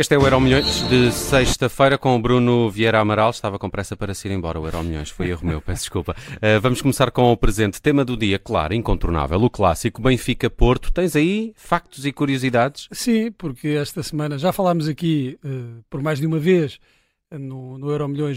Este é o Euro Milhões de sexta-feira com o Bruno Vieira Amaral. Estava com pressa para se ir embora o Euro Milhões. Foi erro meu, peço desculpa. Uh, vamos começar com o presente. Tema do dia, claro, incontornável. O clássico Benfica-Porto. Tens aí factos e curiosidades? Sim, porque esta semana já falámos aqui uh, por mais de uma vez no, no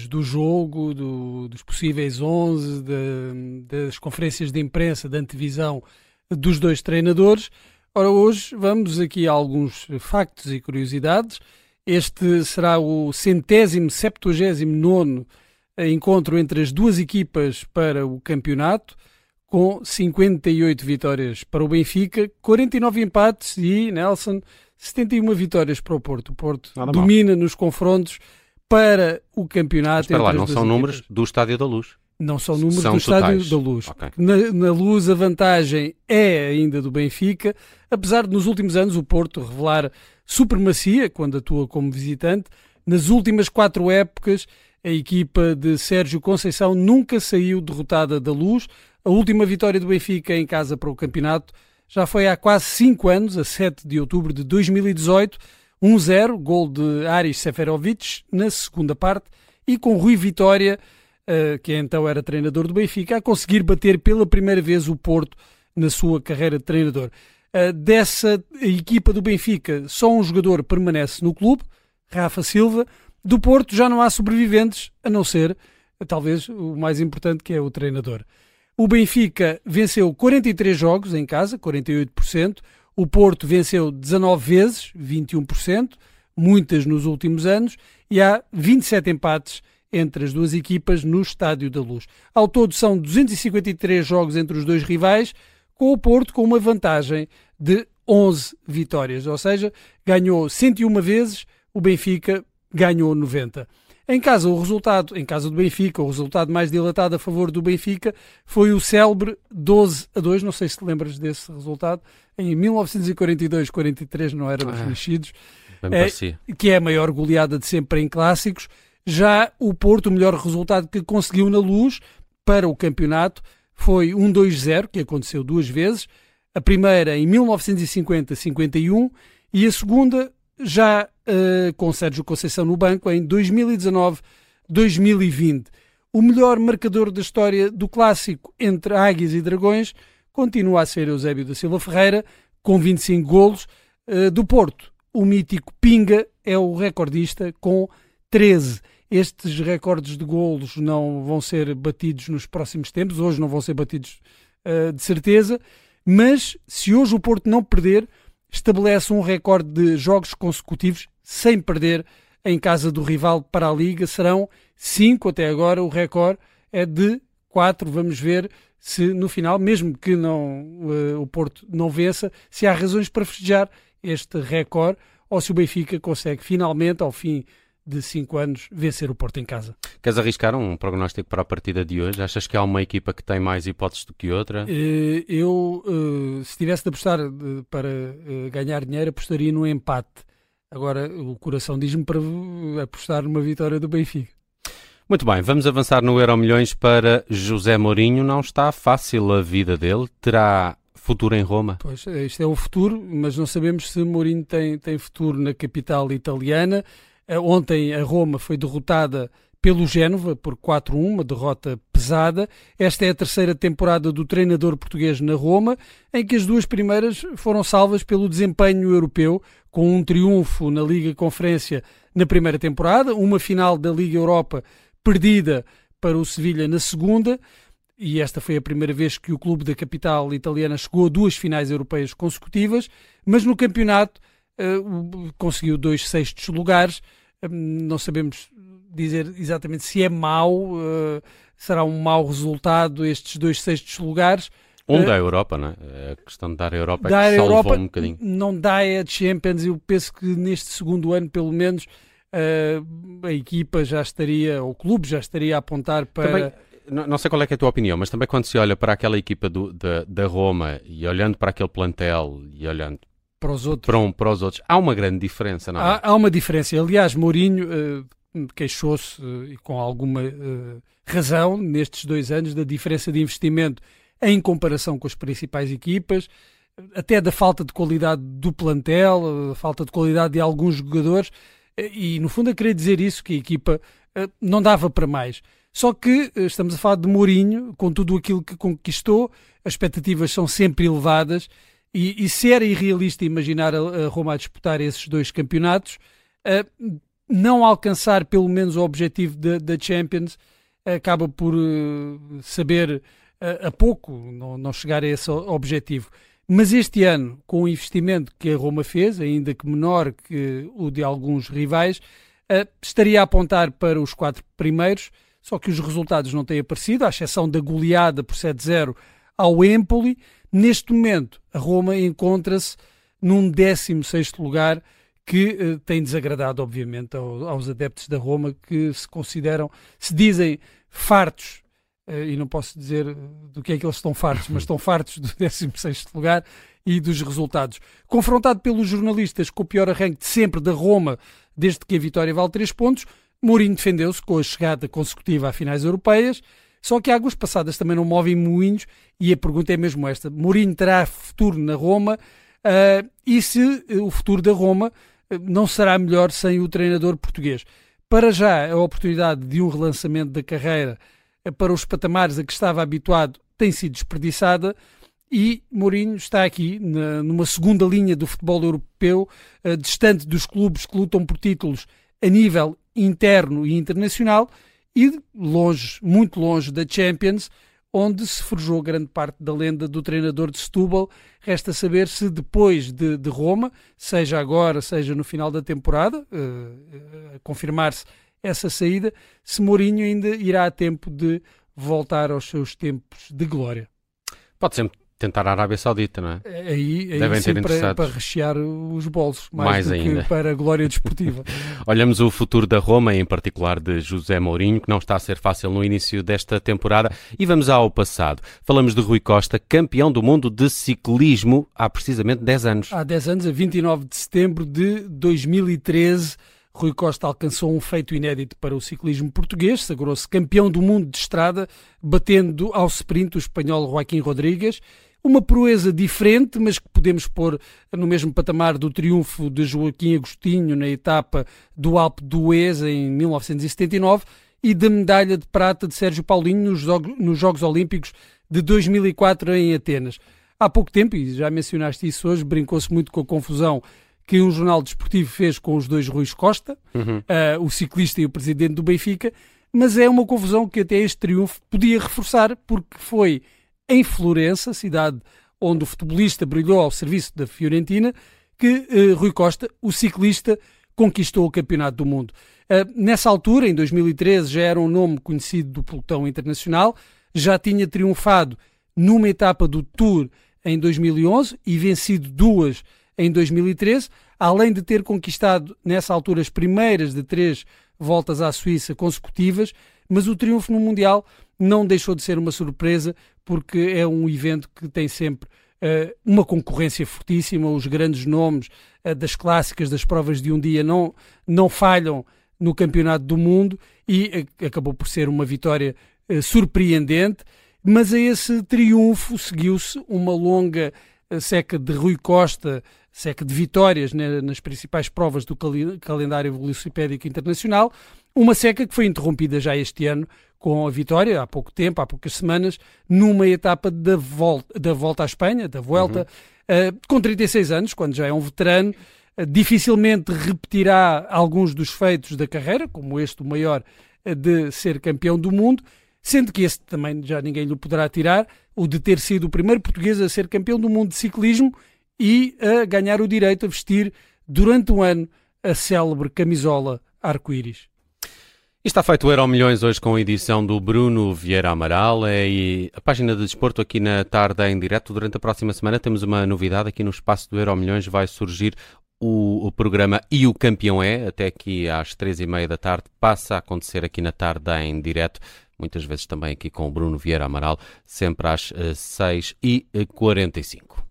do jogo, do, dos possíveis 11, de, das conferências de imprensa, da antevisão dos dois treinadores. Ora, hoje vamos aqui a alguns factos e curiosidades. Este será o centésimo, septuagésimo nono encontro entre as duas equipas para o campeonato, com 58 vitórias para o Benfica, 49 empates e, Nelson, 71 vitórias para o Porto. O Porto Nada domina mal. nos confrontos para o campeonato. Para lá, não são equipas. números do Estádio da Luz. Não são números são do Estádio da Luz. Okay. Na, na, Luz a vantagem é ainda do Benfica, apesar de nos últimos anos o Porto revelar supremacia quando atua como visitante. Nas últimas quatro épocas a equipa de Sérgio Conceição nunca saiu derrotada da Luz. A última vitória do Benfica em casa para o campeonato já foi há quase cinco anos, a 7 de outubro de 2018. 1-0, gol de Aris Seferovic na segunda parte e com Rui Vitória uh, que então era treinador do Benfica, a conseguir bater pela primeira vez o Porto na sua carreira de treinador. Uh, dessa equipa do Benfica, só um jogador permanece no clube, Rafa Silva. Do Porto já não há sobreviventes, a não ser, talvez, o mais importante, que é o treinador. O Benfica venceu 43 jogos em casa, 48%. O Porto venceu 19 vezes, 21%, muitas nos últimos anos, e há 27 empates entre as duas equipas no Estádio da Luz. Ao todo são 253 jogos entre os dois rivais, com o Porto com uma vantagem de 11 vitórias, ou seja, ganhou 101 vezes, o Benfica ganhou 90. Em casa, o resultado, em casa do Benfica, o resultado mais dilatado a favor do Benfica foi o célebre 12 a 2. Não sei se te lembras desse resultado. Em 1942-43 não éramos ah, nascidos. É, que é a maior goleada de sempre em clássicos. Já o Porto, o melhor resultado que conseguiu na luz para o campeonato foi um 2-0, que aconteceu duas vezes. A primeira em 1950-51 e a segunda já uh, com Sérgio Conceição no banco em 2019-2020. O melhor marcador da história do clássico entre Águias e Dragões continua a ser Eusébio da Silva Ferreira, com 25 golos. Uh, do Porto, o mítico Pinga é o recordista com 13. Estes recordes de golos não vão ser batidos nos próximos tempos, hoje não vão ser batidos uh, de certeza, mas se hoje o Porto não perder, estabelece um recorde de jogos consecutivos sem perder em casa do rival para a Liga. Serão cinco até agora, o recorde é de quatro. Vamos ver se no final, mesmo que não, uh, o Porto não vença, se há razões para festejar este recorde ou se o Benfica consegue finalmente, ao fim de 5 anos vencer o Porto em casa. Queres arriscar um prognóstico para a partida de hoje? Achas que há uma equipa que tem mais hipóteses do que outra? Eh, eu, eh, se tivesse de apostar para eh, ganhar dinheiro, apostaria no empate. Agora, o coração diz-me para apostar numa vitória do Benfica. Muito bem, vamos avançar no Euro Milhões para José Mourinho. Não está fácil a vida dele. Terá futuro em Roma? Pois, isto é o futuro, mas não sabemos se Mourinho tem, tem futuro na capital italiana. Eh, ontem a Roma foi derrotada pelo Génova por 4-1, uma derrota pesada. Esta é a terceira temporada do treinador português na Roma, em que as duas primeiras foram salvas pelo desempenho europeu, com um triunfo na Liga Conferência na primeira temporada, uma final da Liga Europa perdida para o Sevilha na segunda, e esta foi a primeira vez que o clube da capital italiana chegou a duas finais europeias consecutivas, mas no campeonato conseguiu dois sextos lugares. Uh, não sabemos dizer exatamente se é mau, uh, será um mau resultado estes dois sextos lugares. Um da Europa, não é? A questão de dar a Europa dar é que salvou Europa, um bocadinho. Não dá a Champions, eu penso que neste segundo ano, pelo menos, a equipa já estaria, o clube já estaria a apontar para... Também não sei qual é, é a tua opinião, mas também quando se olha para aquela equipa do, da, da Roma e olhando para aquele plantel e olhando para os outros. Para, um, para os outros. Há uma grande diferença, não é? Há, há uma diferença. Aliás, Mourinho uh, queixou-se, uh, e com alguma uh, razão, nestes dois anos, da diferença de investimento em comparação com as principais equipas. até da falta de qualidade do plantel, a falta de qualidade de alguns jogadores, e no fundo a querer dizer isso, que a equipa não dava para mais. Só que estamos a falar de Mourinho, com tudo aquilo que conquistou, as expectativas são sempre elevadas, e, e se era irrealista imaginar a, Roma a disputar esses dois campeonatos, não alcançar pelo menos o objetivo da Champions acaba por saber a, a pouco não, não chegar a esse objetivo. Mas este ano, com o investimento que a Roma fez, ainda que menor que o de alguns rivais, uh, estaria a apontar para os quatro primeiros, só que os resultados não têm aparecido, à exceção da goleada por 7-0 ao Empoli. Neste momento, a Roma encontra-se num 16 lugar, que uh, tem desagradado, obviamente, ao, aos adeptos da Roma, que se consideram, se dizem fartos eh, e não posso dizer do que é que eles estão fartos, mas estão fartos do 16 lugar e dos resultados. Confrontado pelos jornalistas com o pior arranque de sempre da Roma, desde que a vitória vale 3 pontos, Mourinho defendeu-se com a chegada consecutiva a finais europeias, só que águas passadas também não movem moinhos e a pergunta é mesmo esta. Mourinho terá futuro na Roma uh, e se o futuro da Roma não será melhor sem o treinador português? Para já, a oportunidade de um relançamento da carreira para os patamares a que estava habituado tem sido desperdiçada e Mourinho está aqui na, numa segunda linha do futebol europeu, uh, distante dos clubes que lutam por títulos a nível interno e internacional e longe, muito longe da Champions, onde se forjou grande parte da lenda do treinador de Setúbal. Resta saber se depois de, de Roma, seja agora, seja no final da temporada, uh, uh, confirmar-se essa saída, se Mourinho ainda irá a tempo de voltar aos seus tempos de glória. Pode sempre tentar a Arábia Saudita, não é? é aí, aí Devem ter para, para rechear os bolsos, mais, mais ainda. para a glória desportiva. Olhamos o futuro da Roma, em particular de José Mourinho, que não está a ser fácil no início desta temporada, e vamos ao passado. Falamos de Rui Costa, campeão do mundo de ciclismo há precisamente 10 anos. Há 10 anos, a 29 de setembro de 2013, Rui Costa alcançou um feito inédito para o ciclismo português, sagrou-se campeão do mundo de estrada, batendo ao sprint o espanhol Joaquim Rodrigues. Uma proeza diferente, mas que podemos pôr no mesmo patamar do triunfo de Joaquim Agostinho na etapa do Alpe d'Huez em 1979 e da medalha de prata de Sérgio Paulinho nos nos Jogos Olímpicos de 2004 em Atenas. Há pouco tempo, e já mencionaste isso hoje, brincou-se muito com a confusão que um jornal desportivo fez com os dois Ruiz Costa, uhum. uh, o ciclista e o presidente do Benfica, mas é uma confusão que até este triunfo podia reforçar, porque foi em Florença, cidade onde o futebolista brilhou ao serviço da Fiorentina, que uh, Rui Costa, o ciclista, conquistou o Campeonato do Mundo. Uh, nessa altura, em 2013, já era um nome conhecido do pelotão internacional, já tinha triunfado numa etapa do Tour em 2011 e vencido duas em 2013, além de ter conquistado nessa altura as primeiras de três voltas à Suíça consecutivas, mas o triunfo no Mundial não deixou de ser uma surpresa, porque é um evento que tem sempre uh, uma concorrência fortíssima, os grandes nomes uh, das clássicas, das provas de um dia não, não falham no Campeonato do Mundo e uh, acabou por ser uma vitória surpreendente, mas a esse triunfo seguiu-se uma longa seca de Rui Costa seca de vitórias né, nas principais provas do calendário velocipédico internacional, uma seca que foi interrompida já este ano com a vitória, há pouco tempo, há poucas semanas, numa etapa da volta, da volta à Espanha, da Vuelta, uhum. uh, com 36 anos, quando já é um veterano, uh, dificilmente repetirá alguns dos feitos da carreira, como este, o maior, uh, de ser campeão do mundo, sendo que esse também já ninguém lhe poderá tirar, o de ter sido o primeiro português a ser campeão do mundo de ciclismo e a ganhar o direito a vestir durante um ano a célebre camisola arco-íris. Está feito o Euro Milhões hoje com a edição do Bruno Vieira Amaral é, e a página de desporto aqui na tarde em direto. Durante a próxima semana temos uma novidade aqui no espaço do Euro Milhões. Vai surgir o, o, programa E o Campeão é, até aqui às três e meia da tarde, passa a acontecer aqui na tarde em direto, muitas vezes também aqui com o Bruno Vieira Amaral, sempre às uh, seis e quarenta e cinco.